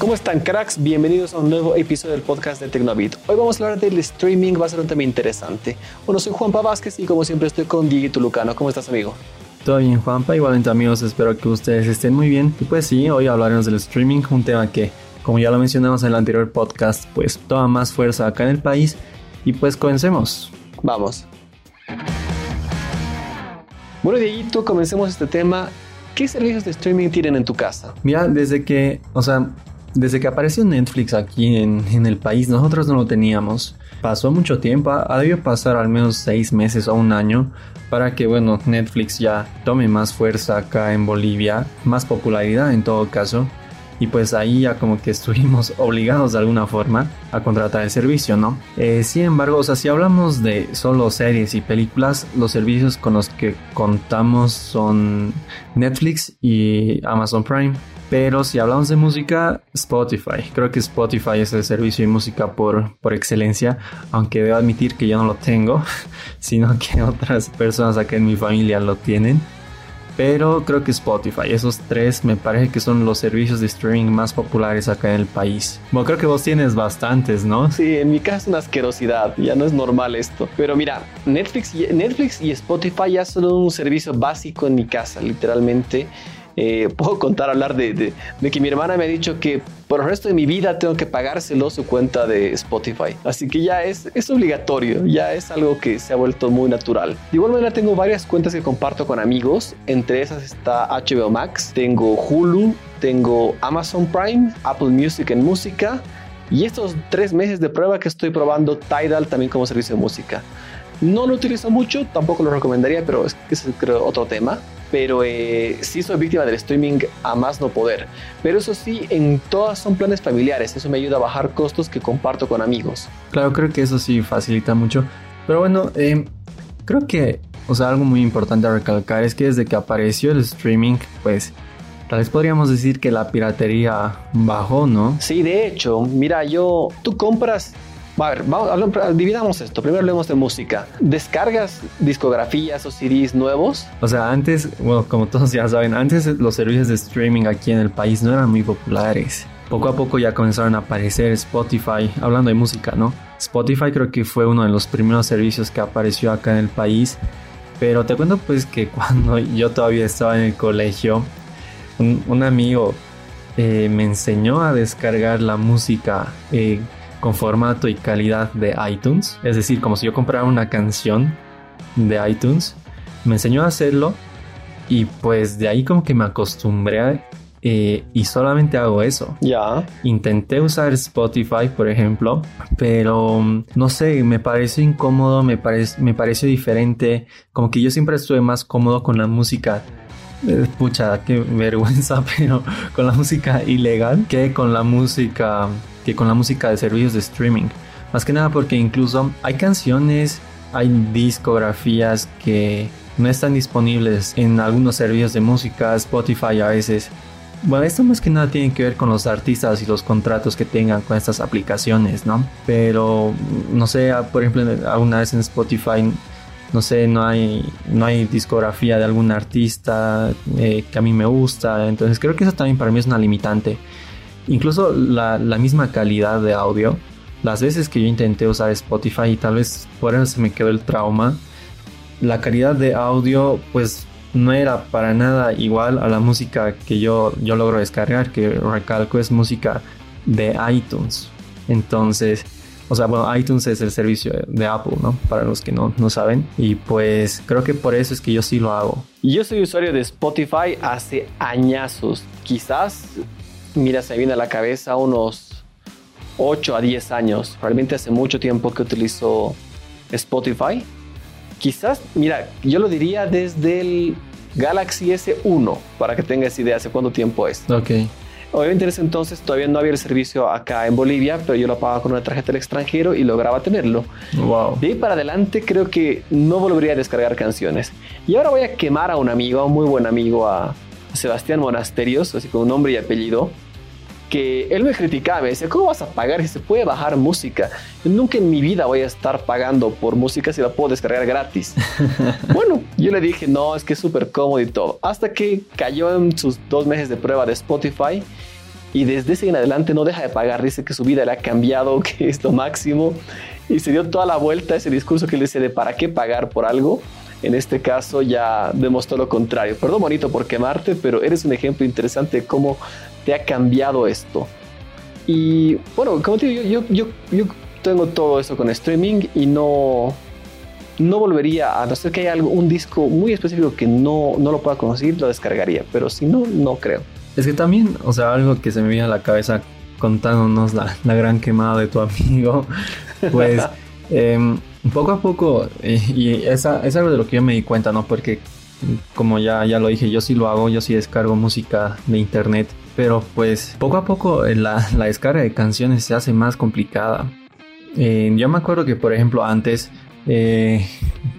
¿Cómo están cracks? Bienvenidos a un nuevo episodio del podcast de Tecnobit. Hoy vamos a hablar del streaming, va a ser un tema interesante. Bueno, soy Juanpa Vázquez y como siempre estoy con Diego Lucano. ¿Cómo estás amigo? Todo bien Juanpa, igualmente amigos, espero que ustedes estén muy bien. Y pues sí, hoy hablaremos del streaming, un tema que, como ya lo mencionamos en el anterior podcast, pues toma más fuerza acá en el país. Y pues comencemos. Vamos. Bueno, Dieguito, comencemos este tema. ¿Qué servicios de streaming tienen en tu casa? Mira, desde que, o sea, desde que apareció Netflix aquí en, el país, nosotros no lo teníamos. Pasó mucho tiempo, ha debido pasar al menos seis meses o un año para que, bueno, Netflix ya tome más fuerza acá en Bolivia, más popularidad en todo caso. Y pues ahí ya como que estuvimos obligados de alguna forma a contratar el servicio, ¿no? Eh, sin embargo, o sea, si hablamos de solo series y películas, los servicios con los que contamos son Netflix y Amazon Prime. Pero si hablamos de música, Spotify. Creo que Spotify es el servicio de música por, por excelencia, aunque debo admitir que yo no lo tengo, sino que otras personas acá en mi familia lo tienen. Pero creo que Spotify, esos tres me parece que son los servicios de streaming más populares acá en el país. Bueno, creo que vos tienes bastantes, ¿no? Sí, en mi caso es una asquerosidad, ya no es normal esto. Pero mira, Netflix Netflix y Spotify ya son un servicio básico en mi casa, literalmente eh, puedo contar, hablar de, que mi hermana me ha dicho que por el resto de mi vida tengo que pagárselo su cuenta de Spotify. Así que ya es, es obligatorio, ya es algo que se ha vuelto muy natural. De igual manera tengo varias cuentas que comparto con amigos. Entre esas está HBO Max, tengo Hulu, tengo Amazon Prime, Apple Music en música. Y estos tres meses de prueba que estoy probando Tidal también como servicio de música. No lo utilizo mucho, tampoco lo recomendaría, pero es, es creo otro tema pero eh, sí soy víctima del streaming a más no poder. Pero eso sí, en todas son planes familiares, eso me ayuda a bajar costos que comparto con amigos. Claro, creo que eso sí facilita mucho. Pero bueno, eh, creo que, o sea, algo muy importante a recalcar es que desde que apareció el streaming, pues Tal vez podríamos decir que la piratería bajó, ¿no? Sí, de hecho, mira, yo, tú compras a ver, vamos, dividamos esto. Primero hablemos de música. ¿Descargas discografías o CDs nuevos? O sea, antes, bueno, como todos ya saben, antes los servicios de streaming aquí en el país no eran muy populares. Poco a poco ya comenzaron a aparecer Spotify, hablando de música, ¿no? Spotify creo que fue uno de los primeros servicios que apareció acá en el país. Pero te cuento pues que cuando yo todavía estaba en el colegio, un, amigo eh, me enseñó a descargar la música eh, con formato y calidad de iTunes. Es decir, como si yo comprara una canción de iTunes. Me enseñó a hacerlo y pues de ahí como que me acostumbré eh, y solamente hago eso. Ya. Intenté usar Spotify, por ejemplo, pero no sé, me pareció incómodo, me, me pareció diferente. Como que yo siempre estuve más cómodo con la música eh, pucha, qué vergüenza, pero con la música ilegal que con la música que con la música de servicios de streaming. Más que nada porque incluso hay canciones, hay discografías que no están disponibles en algunos servicios de música, Spotify a veces. Bueno, esto más que nada tiene que ver con los artistas y los contratos que tengan con estas aplicaciones, ¿no? Pero, no sé, por ejemplo, alguna vez en Spotify, no sé, no hay, no hay discografía de algún artista eh, que a mí me gusta, entonces creo que eso también para mí es una limitante. Incluso la, misma calidad de audio. Las veces que yo intenté usar Spotify y tal vez por eso se me quedó el trauma. La calidad de audio pues no era para nada igual a la música que yo, yo logro descargar, que recalco es música de iTunes. Entonces, o sea, bueno, iTunes es el servicio de Apple, ¿no? Para los que no, no saben. Y pues creo que por eso es que yo sí lo hago. Yo soy usuario de Spotify hace añazos. Quizás mira, se me viene a la cabeza unos 8 a 10 años. Realmente hace mucho tiempo que utilizo Spotify. Quizás, mira, yo lo diría desde el Galaxy S1, para que tengas idea hace cuánto tiempo es. Ok. Obviamente en ese entonces todavía no había el servicio acá en Bolivia, pero yo lo pagaba con una tarjeta del extranjero y lograba tenerlo. Wow. De ahí para adelante creo que no volvería a descargar canciones. Y ahora voy a quemar a un amigo, a un muy buen amigo, a, Sebastián Monasterios, así con nombre y apellido, que él me criticaba, me decía, ¿cómo vas a pagar si se puede bajar música? nunca en mi vida voy a estar pagando por música si la puedo descargar gratis. bueno, yo le dije, no, es que es súper cómodo y todo. Hasta que cayó en sus dos meses de prueba de Spotify y desde ese en adelante no deja de pagar. Dice que su vida le ha cambiado, que es lo máximo y se dio toda la vuelta a ese discurso que él dice de para qué pagar por algo. En este caso ya demostró lo contrario. Perdón, bonito, por quemarte, pero eres un ejemplo interesante de cómo te ha cambiado esto. Y bueno, como te digo, yo, yo, yo tengo todo eso con streaming y no, no volvería, a no ser que haya algo, un disco muy específico que no, no lo pueda conseguir, lo descargaría, pero si no, no creo. Es que también, o sea, algo que se me viene a la cabeza contándonos la, la gran quemada de tu amigo, pues eh, poco a poco, eh, y esa, es algo de lo que yo me di cuenta, ¿no? Porque como ya, ya lo dije, yo sí lo hago, yo sí descargo música de internet, pero pues poco a poco eh, la, la descarga de canciones se hace más complicada. Eh, yo me acuerdo que, por ejemplo, antes,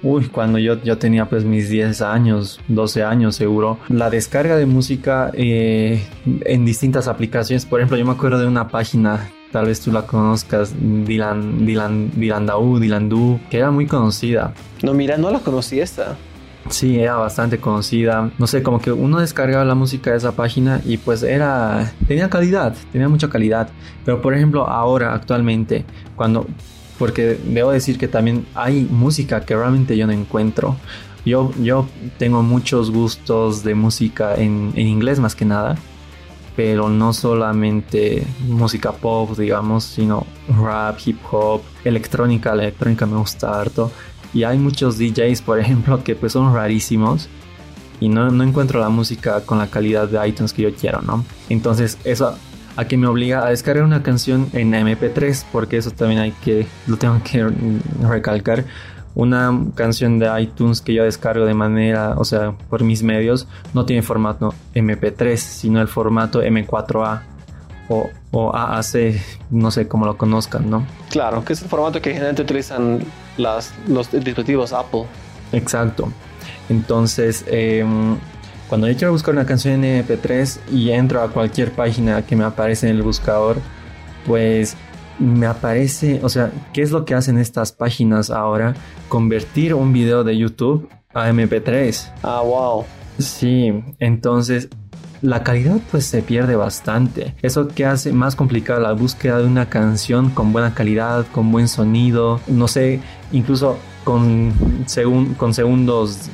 uy, cuando yo, yo tenía pues mis 10 años, 12 años seguro, la descarga de música en distintas aplicaciones, por ejemplo, yo me acuerdo de una página tal vez tú la conozcas, Dylan, Dylan, Dylan Daú, Dylan Du, que era muy conocida. No, mira, no la conocí esta. Sí, era bastante conocida. No sé, como que uno descargaba la música de esa página y pues era... tenía calidad, tenía mucha calidad. Pero por ejemplo, ahora, actualmente, cuando... Porque debo decir que también hay música que realmente yo no encuentro. Yo, yo tengo muchos gustos de música en, en inglés más que nada. Pero no solamente música pop, digamos, sino rap, hip hop, electrónica. La electrónica me gusta harto. Y hay muchos DJs, por ejemplo, que pues son rarísimos y no, no, encuentro la música con la calidad de iTunes que yo quiero, ¿no? Entonces eso a que me obliga a descargar una canción en MP3, porque eso también hay que, lo tengo que recalcar. Una canción de iTunes que yo descargo de manera, o sea, por mis medios, no tiene formato MP3, sino el formato M4A o, o AAC, no sé cómo lo conozcan, ¿no? Claro, que es el formato que generalmente utilizan las, los dispositivos Apple. Exacto. Entonces, eh, cuando yo quiero buscar una canción en MP3 y entro a cualquier página que me aparece en el buscador, pues me aparece, o sea, ¿qué es lo que hacen estas páginas ahora? Convertir un video de YouTube a MP3. Ah, wow. Sí, entonces la calidad pues se pierde bastante. Eso que hace más complicada la búsqueda de una canción con buena calidad, con buen sonido, no sé, incluso con, segun, con segundos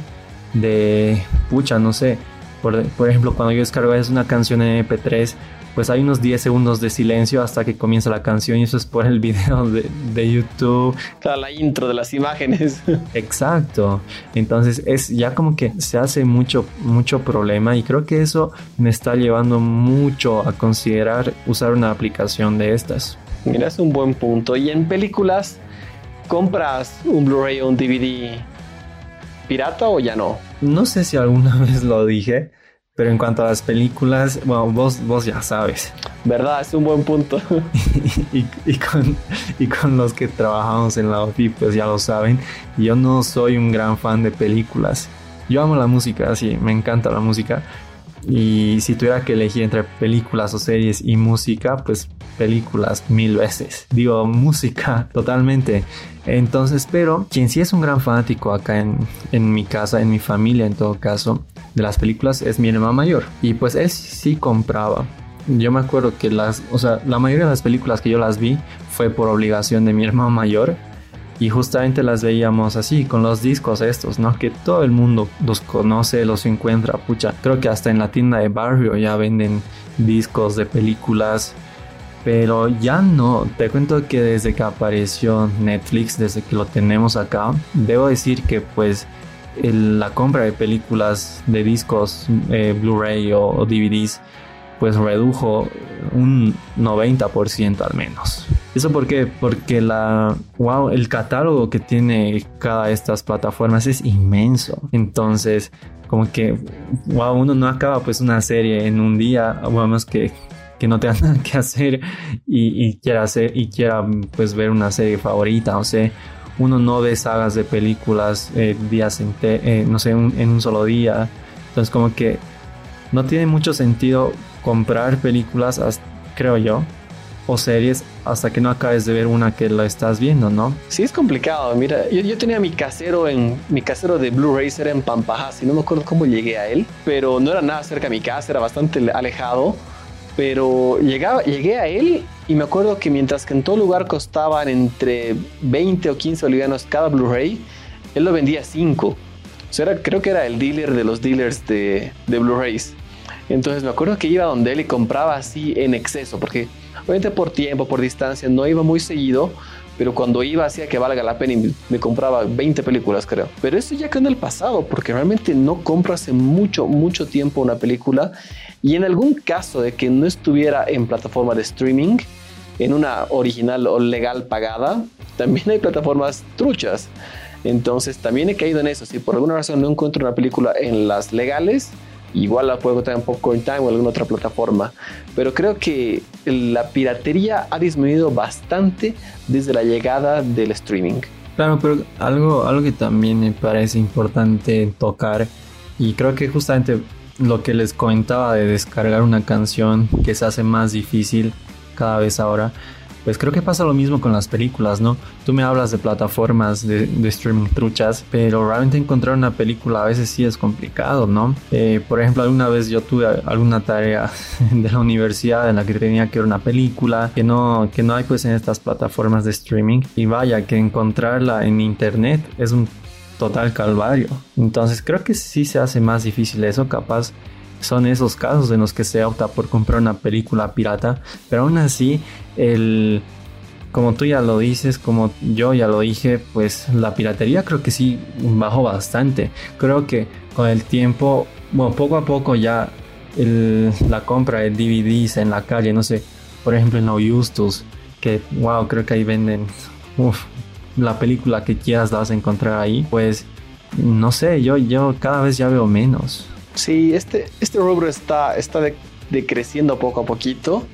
de pucha, no sé. Por, por, ejemplo, cuando yo descargo es una canción en MP3, pues hay unos 10 segundos de silencio hasta que comienza la canción y eso es por el video de, de YouTube. Claro, la intro de las imágenes. Exacto. Entonces es ya como que se hace mucho, mucho problema y creo que eso me está llevando mucho a considerar usar una aplicación de estas. Mira, es un buen punto. Y en películas, ¿compras un Blu-ray o un DVD pirata o ya no? No sé si alguna vez lo dije, pero en cuanto a las películas, bueno, vos, vos ya sabes. ¿Verdad? Es un buen punto. y, y, con, y con los que trabajamos en la OFI, pues ya lo saben, yo no soy un gran fan de películas. Yo amo la música, sí, me encanta la música. Y si tuviera que elegir entre películas o series y música, pues películas mil veces. Digo, música totalmente. Entonces, pero quien sí es un gran fanático acá en, en mi casa, en mi familia en todo caso, de las películas es mi hermano mayor. Y pues él sí compraba. Yo me acuerdo que las, o sea, la mayoría de las películas que yo las vi fue por obligación de mi hermano mayor. Y justamente las veíamos así, con los discos estos, ¿no? Que todo el mundo los conoce, los encuentra, pucha. Creo que hasta en la tienda de barrio ya venden discos de películas. Pero ya no, te cuento que desde que apareció Netflix, desde que lo tenemos acá, debo decir que pues la compra de películas de discos eh, Blu-ray o, o, DVDs pues redujo un 90% al menos. ¿Eso por qué? Porque la wow, el catálogo que tiene cada de estas plataformas es inmenso. Entonces, como que wow, uno no acaba pues una serie en un día, vamos que que no tenga nada que hacer y, quiera hacer y quiera pues ver una serie favorita, o sea, uno no ve sagas de películas eh, días eh, no sé, un, en un solo día. Entonces como que no tiene mucho sentido comprar películas, creo yo, o series hasta que no acabes de ver una que la estás viendo, ¿no? Sí, es complicado. Mira, yo, yo tenía mi casero en mi casero de Blu-ray era en Pampajas y no me acuerdo cómo llegué a él, pero no era nada cerca de mi casa, era bastante alejado. Pero llegaba, llegué a él y me acuerdo que mientras que en todo lugar costaban entre 20 o 15 bolivianos cada Blu-ray, él lo vendía a 5. O sea, creo que era el dealer de los dealers de, de Blu-rays. Entonces me acuerdo que iba donde él y compraba así en exceso, porque obviamente por tiempo, por distancia, no iba muy seguido, pero cuando iba hacía que valga la pena y me compraba 20 películas, creo. Pero eso ya quedó en el pasado, porque realmente no compro hace mucho, mucho tiempo una película. Y en algún caso de que no estuviera en plataforma de streaming, en una original o legal pagada, también hay plataformas truchas. Entonces también he caído en eso. Si por alguna razón no encuentro una película en las legales, igual la puedo encontrar en Time o alguna otra plataforma. Pero creo que la piratería ha disminuido bastante desde la llegada del streaming. Claro, pero algo, algo que también me parece importante tocar, y creo que justamente lo que les comentaba de descargar una canción que se hace más difícil cada vez ahora, pues creo que pasa lo mismo con las películas, ¿no? Tú me hablas de plataformas de, streaming truchas, pero realmente encontrar una película a veces sí es complicado, ¿no? Eh, por ejemplo, alguna vez yo tuve alguna tarea de la universidad en la que tenía que ver una película que no, que no hay pues en estas plataformas de streaming y vaya que encontrarla en internet es un total calvario. Entonces creo que sí se hace más difícil eso, capaz son esos casos en los que se opta por comprar una película pirata, pero aún así, el, como tú ya lo dices, como yo ya lo dije, pues la piratería creo que sí bajó bastante. Creo que con el tiempo, bueno, poco a poco ya la compra de DVDs en la calle, no sé, por ejemplo en la Justus, que wow, creo que ahí venden la película que quieras la vas a encontrar ahí, pues no sé, yo, yo cada vez ya veo menos. Sí, este, este rubro está, está decreciendo poco a poquito.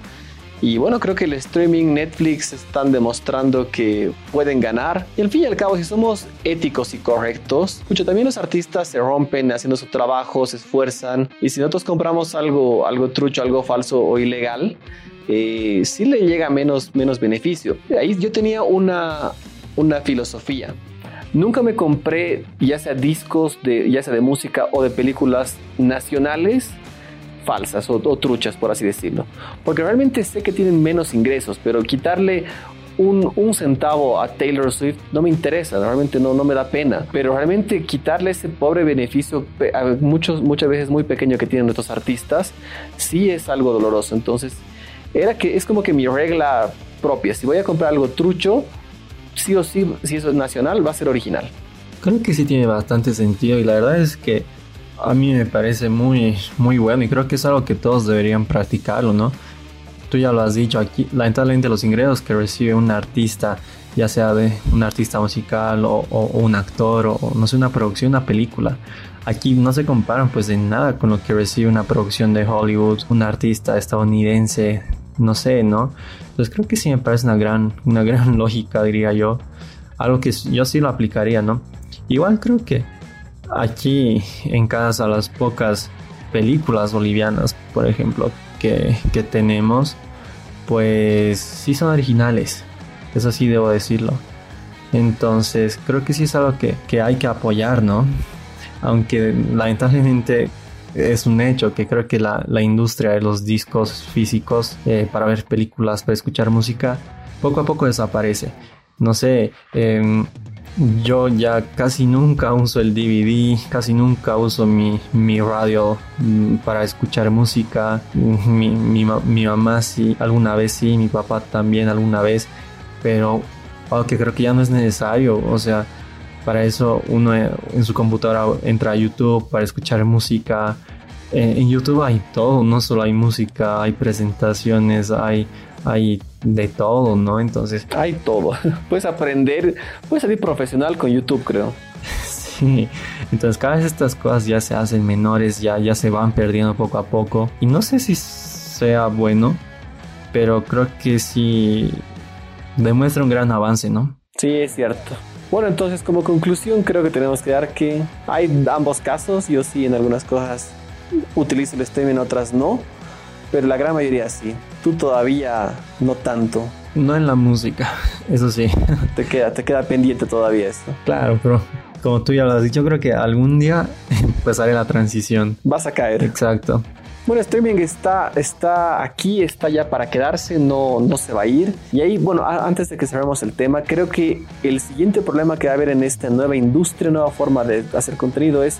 Y bueno, creo que el streaming, Netflix están demostrando que pueden ganar. Y al fin y al cabo, si somos éticos y correctos, mucho también los artistas se rompen haciendo su trabajo, se esfuerzan. Y si nosotros compramos algo, algo trucho, algo falso o ilegal, eh, sí le llega menos, menos beneficio. Ahí yo tenía una, una filosofía. Nunca me compré ya sea discos de ya sea de música o de películas nacionales falsas o, truchas, por así decirlo. Porque realmente sé que tienen menos ingresos, pero quitarle un, centavo a Taylor Swift no me interesa, realmente no, no me da pena. Pero realmente quitarle ese pobre beneficio, muchos, muchas veces muy pequeño que tienen nuestros artistas, sí es algo doloroso. Entonces, era que es como que mi regla propia. Si voy a comprar algo trucho, sí o sí, si eso es nacional, va a ser original. Creo que sí tiene bastante sentido y la verdad es que a mí me parece muy, muy bueno y creo que es algo que todos deberían practicarlo, ¿no? Tú ya lo has dicho aquí, lamentablemente los ingresos que recibe un artista, ya sea de un artista musical o, un actor o no sé, una producción, una película, aquí no se comparan pues de nada con lo que recibe una producción de Hollywood, un artista estadounidense, no sé, ¿no? Entonces creo que sí me parece una gran, una gran lógica, diría yo. Algo que yo sí lo aplicaría, ¿no? Igual creo que aquí en casa las pocas películas bolivianas, por ejemplo, que, que tenemos, pues sí son originales. Eso sí debo decirlo. Entonces creo que sí es algo que, que hay que apoyar, ¿no? Aunque lamentablemente es un hecho que creo que la, industria de los discos físicos eh, para ver películas, para escuchar música, poco a poco desaparece. No sé, em, yo ya casi nunca uso el DVD, casi nunca uso mi, radio mm, para escuchar música. Mi, mi, mamá sí, alguna vez sí, mi papá también alguna vez, pero aunque creo que ya no es necesario, o sea, para eso uno en su computadora entra a YouTube para escuchar música. Eh, en YouTube hay todo, no solo hay música, hay presentaciones, hay, hay de todo, ¿no? Entonces... Hay todo. Puedes aprender, puedes salir profesional con YouTube, creo. Sí, entonces cada vez estas cosas ya se hacen menores, ya, ya se van perdiendo poco a poco. Y no sé si sea bueno, pero creo que sí demuestra un gran avance, ¿no? Sí, es cierto. Bueno, entonces como conclusión creo que tenemos que dar que hay ambos casos. Yo sí en algunas cosas utilizo el streaming, en otras no. Pero la gran mayoría sí. Tú todavía no tanto. No en la música, eso sí. Te queda, te queda pendiente todavía esto. Claro, pero como tú ya lo has dicho, creo que algún día pues haré la transición. Vas a caer. Exacto. Bueno, streaming está, está aquí, está ya para quedarse, no, no se va a ir. Y ahí, bueno, antes de que cerremos el tema, creo que el siguiente problema que va a haber en esta nueva industria, nueva forma de hacer contenido es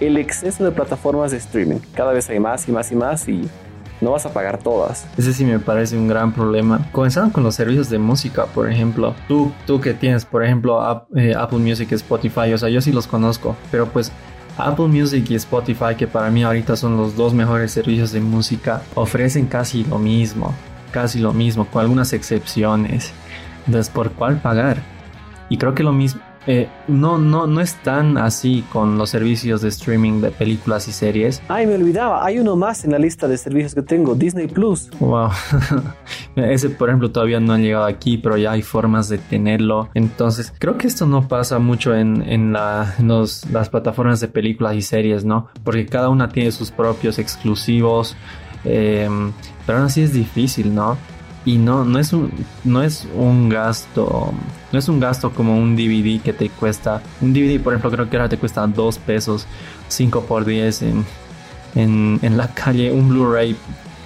el exceso de plataformas de streaming. Cada vez hay más y más y más y no vas a pagar todas. Ese sí me parece un gran problema. Comenzando con los servicios de música, por ejemplo. Tú, tú que tienes, por ejemplo, eh, Apple Music, Spotify, o sea, yo sí los conozco, pero pues Apple Music y Spotify, que para mí ahorita son los dos mejores servicios de música, ofrecen casi lo mismo, casi lo mismo, con algunas excepciones. Entonces, ¿por cuál pagar? Y creo que lo mismo, eh, no, no, no es tan así con los servicios de streaming de películas y series. Ay, me olvidaba, hay uno más en la lista de servicios que tengo, Disney Plus. Wow. Ese, por ejemplo, todavía no han llegado aquí, pero ya hay formas de tenerlo. Entonces, creo que esto no pasa mucho en, en, la, las plataformas de películas y series, ¿no? Porque cada una tiene sus propios exclusivos. Eh, pero aún así es difícil, ¿no? Y no, no, es un, no es un gasto, no es un gasto como un DVD que te cuesta, un DVD por ejemplo creo que ahora te cuesta 2 pesos, 5 por 10 en, en, en la calle, un Blu-ray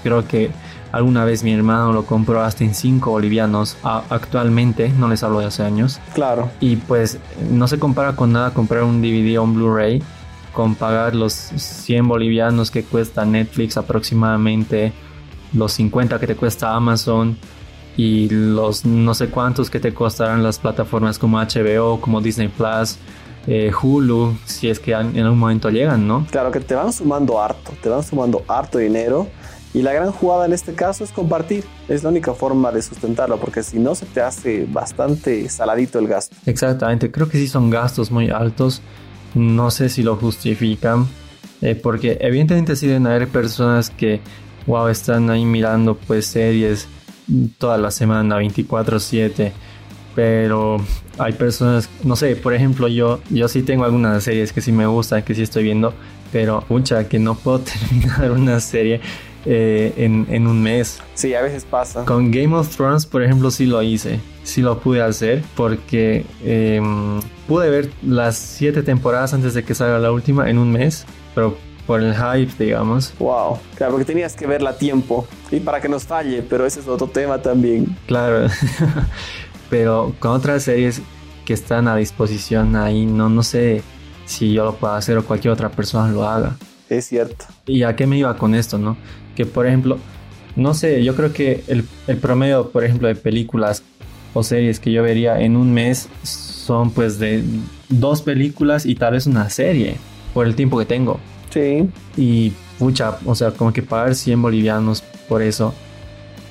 creo que alguna vez mi hermano lo compró hasta en 5 bolivianos actualmente, no les hablo de hace años. Claro. Y pues no se compara con nada comprar un DVD o un Blu-ray con pagar los 100 bolivianos que cuesta Netflix aproximadamente los 50 que te cuesta Amazon y los no sé cuántos que te costarán las plataformas como HBO, como Disney Plus, eh, Hulu, si es que en algún momento llegan, ¿no? Claro que te van sumando harto, te van sumando harto dinero. Y la gran jugada en este caso es compartir. Es la única forma de sustentarlo, porque si no se te hace bastante saladito el gasto. Exactamente, creo que sí son gastos muy altos. No sé si lo justifican, eh, porque evidentemente sí deben haber personas que wow, están ahí mirando pues series toda la semana, 24/7. Pero hay personas, no sé, por ejemplo, yo, yo sí tengo algunas series que sí me gustan, que sí estoy viendo, pero mucha que no puedo terminar una serie eh, en, un mes. Sí, a veces pasa. Con Game of Thrones, por ejemplo, sí lo hice. Sí lo pude hacer porque em, pude ver las siete temporadas antes de que salga la última en un mes, pero por el hype, digamos. Wow, claro, porque tenías que verla a tiempo y para que nos falle, pero ese es otro tema también. Claro, pero con otras series que están a disposición ahí, no, no sé si yo lo puedo hacer o cualquier otra persona lo haga. Es cierto. ¿Y a qué me iba con esto, no? Que por ejemplo, no sé, yo creo que el, el promedio, por ejemplo, de películas o series que yo vería en un mes son pues de dos películas y tal vez una serie por el tiempo que tengo. Sí. Y pucha, o sea, como que pagar 100 bolivianos por eso,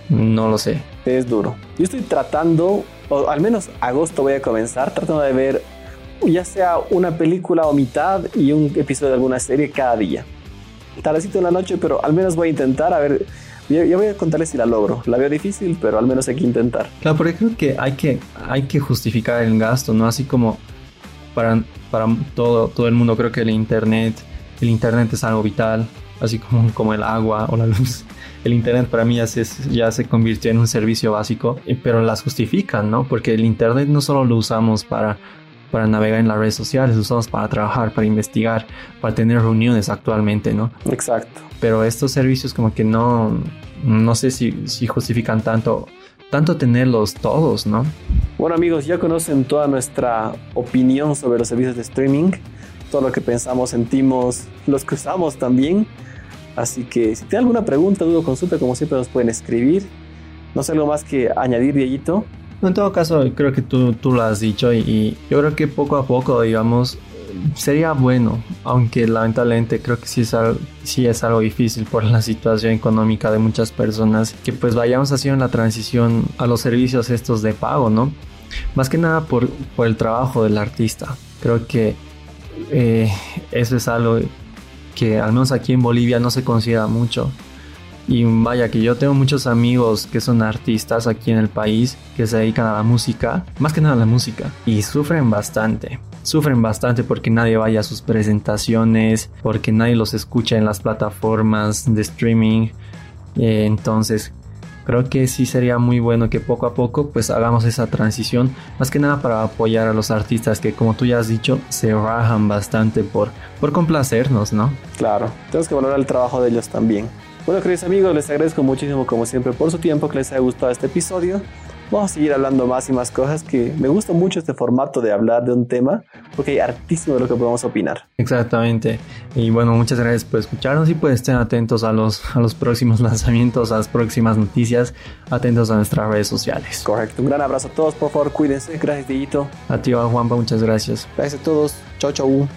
no lo sé. Es duro. Yo estoy tratando, o al menos agosto voy a comenzar, tratando de ver ya sea una película o mitad y un episodio de alguna serie cada día. Tardecito en la noche, pero al menos voy a intentar, a ver, yo, voy a contarles si la logro. La veo difícil, pero al menos hay que intentar. Claro, porque creo que hay que, hay que justificar el gasto, ¿no? Así como para, para todo, todo el mundo, creo que el internet el Internet es algo vital, así como, como el agua o la luz. El Internet para mí ya se, ya se convirtió en un servicio básico, eh, pero las justifican, ¿no? Porque el Internet no solo lo usamos para, para navegar en las redes sociales, lo usamos para trabajar, para investigar, para tener reuniones actualmente, ¿no? Exacto. Pero estos servicios como que no, no sé si, si justifican tanto tanto tenerlos todos, ¿no? Bueno amigos, ya conocen toda nuestra opinión sobre los servicios de streaming todo lo que pensamos, sentimos, los que usamos también. Así que si tienen alguna pregunta, duda o consulta, como siempre nos pueden escribir. No sé algo más que añadir, Dieguito. En todo caso, creo que tú, tú lo has dicho y, yo creo que poco a poco, digamos, sería bueno, aunque lamentablemente creo que sí es, algo, sí es algo difícil por la situación económica de muchas personas, que pues vayamos haciendo la transición a los servicios estos de pago, ¿no? Más que nada por, por el trabajo del artista. Creo que eh, eso es algo que al menos aquí en Bolivia no se considera mucho. Y vaya que yo tengo muchos amigos que son artistas aquí en el país que se dedican a la música, más que nada a la música, y sufren bastante. Sufren bastante porque nadie vaya a sus presentaciones, porque nadie los escucha en las plataformas de streaming. Eh, entonces, creo que sí sería muy bueno que poco a poco pues hagamos esa transición, más que nada para apoyar a los artistas que como tú ya has dicho se rajan bastante por, por complacernos, ¿no? Claro, tenemos que valorar el trabajo de ellos también. Bueno, queridos amigos, les agradezco muchísimo como siempre por su tiempo, que les haya gustado este episodio vamos a seguir hablando más y más cosas que me gusta mucho este formato de hablar de un tema porque hay hartísimo de lo que podemos opinar. Exactamente. Y bueno, muchas gracias por escucharnos y pues estén atentos a los, a los próximos lanzamientos, a las próximas noticias, atentos a nuestras redes sociales. Correcto. Un gran abrazo a todos, por favor, cuídense. Gracias, Dieguito. A ti, Juanpa, muchas gracias. Gracias a todos. Chau, chau.